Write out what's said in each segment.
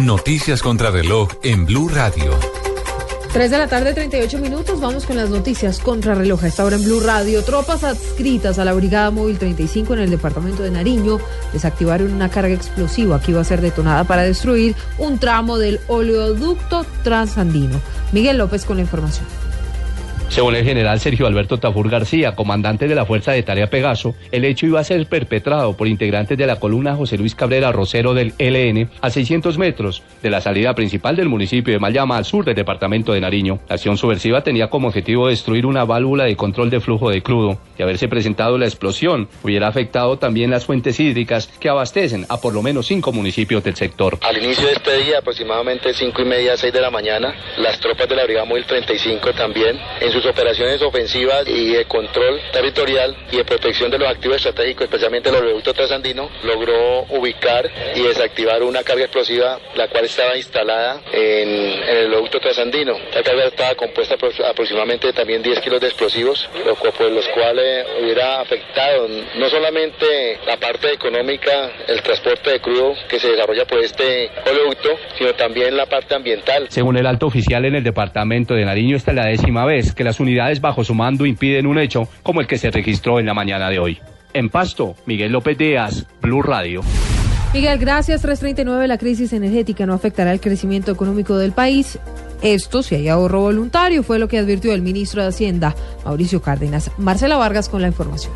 Noticias contra reloj en Blue Radio. 3 de la tarde, 38 minutos. Vamos con las noticias contra reloj. A esta hora en Blue Radio. Tropas adscritas a la Brigada Móvil 35 en el departamento de Nariño desactivaron una carga explosiva que iba a ser detonada para destruir un tramo del oleoducto transandino. Miguel López con la información. Según el general Sergio Alberto Tafur García, comandante de la Fuerza de Tarea Pegaso, el hecho iba a ser perpetrado por integrantes de la columna José Luis Cabrera Rosero del LN a 600 metros de la salida principal del municipio de Mayama al sur del departamento de Nariño. La acción subversiva tenía como objetivo destruir una válvula de control de flujo de crudo. De haberse presentado la explosión, hubiera afectado también las fuentes hídricas que abastecen a por lo menos cinco municipios del sector. Al inicio de este día, aproximadamente cinco y media, 6 de la mañana, las tropas de la Brigada Móvil 35 también en sus operaciones ofensivas y de control territorial y de protección de los activos estratégicos, especialmente el oleoducto trasandino, logró ubicar y desactivar una carga explosiva, la cual estaba instalada en, el oleoducto trasandino. La carga estaba compuesta por aproximadamente también 10 kilos de explosivos, los, por los cuales hubiera afectado no solamente la parte económica, el transporte de crudo que se desarrolla por este oleoducto, sino también la parte ambiental. Según el alto oficial en el departamento de Nariño, esta es la décima vez que las unidades bajo su mando impiden un hecho como el que se registró en la mañana de hoy. En Pasto, Miguel López Díaz, Blue Radio. Miguel, gracias. 339, la crisis energética no afectará el crecimiento económico del país. Esto, si hay ahorro voluntario, fue lo que advirtió el ministro de Hacienda, Mauricio Cárdenas. Marcela Vargas con la información.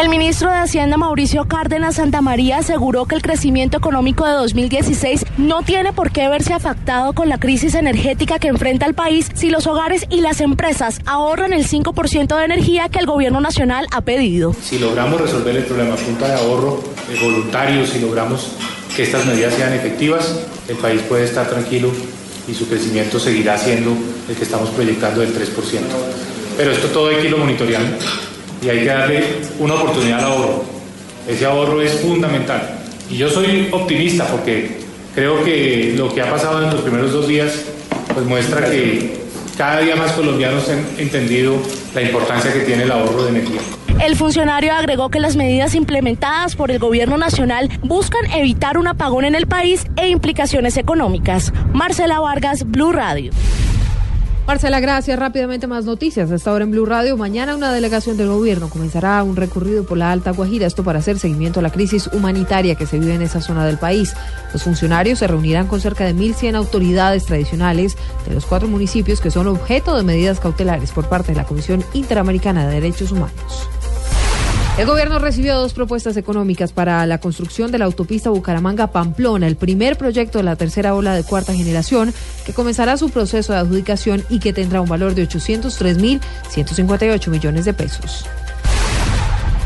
El ministro de Hacienda Mauricio Cárdenas Santamaría aseguró que el crecimiento económico de 2016 no tiene por qué verse afectado con la crisis energética que enfrenta el país si los hogares y las empresas ahorran el 5% de energía que el gobierno nacional ha pedido. Si logramos resolver el problema punta de ahorro voluntario, si logramos que estas medidas sean efectivas, el país puede estar tranquilo y su crecimiento seguirá siendo el que estamos proyectando del 3%. Pero esto todo hay que irlo monitoreando y hay que darle una oportunidad al ahorro. Ese ahorro es fundamental. Y yo soy optimista porque creo que lo que ha pasado en los primeros dos días pues muestra que cada día más colombianos han entendido la importancia que tiene el ahorro de energía. El funcionario agregó que las medidas implementadas por el gobierno nacional buscan evitar un apagón en el país e implicaciones económicas. Marcela Vargas, Blue Radio. Marcela, gracias. Rápidamente más noticias. Hasta ahora en Blue Radio. Mañana una delegación del gobierno comenzará un recorrido por la Alta Guajira. Esto para hacer seguimiento a la crisis humanitaria que se vive en esa zona del país. Los funcionarios se reunirán con cerca de 1.100 autoridades tradicionales de los cuatro municipios que son objeto de medidas cautelares por parte de la Comisión Interamericana de Derechos Humanos. El gobierno recibió dos propuestas económicas para la construcción de la autopista Bucaramanga-Pamplona, el primer proyecto de la tercera ola de cuarta generación que comenzará su proceso de adjudicación y que tendrá un valor de 803.158 millones de pesos.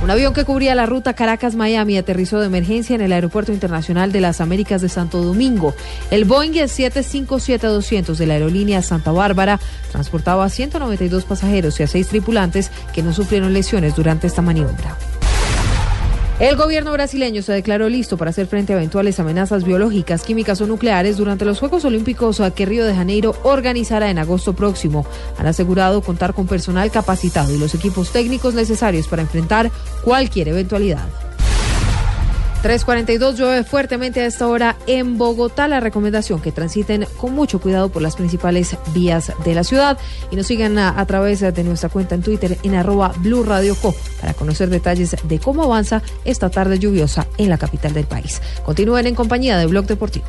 Un avión que cubría la ruta Caracas-Miami aterrizó de emergencia en el Aeropuerto Internacional de las Américas de Santo Domingo. El Boeing 757-200 de la aerolínea Santa Bárbara transportaba a 192 pasajeros y a seis tripulantes que no sufrieron lesiones durante esta maniobra. El gobierno brasileño se declaró listo para hacer frente a eventuales amenazas biológicas, químicas o nucleares durante los Juegos Olímpicos que Río de Janeiro organizará en agosto próximo. Han asegurado contar con personal capacitado y los equipos técnicos necesarios para enfrentar cualquier eventualidad. 342 llueve fuertemente a esta hora en Bogotá. La recomendación que transiten con mucho cuidado por las principales vías de la ciudad y nos sigan a, través de nuestra cuenta en Twitter en arroba Blue Radio Co para conocer detalles de cómo avanza esta tarde lluviosa en la capital del país. Continúen en compañía de Blog Deportivo.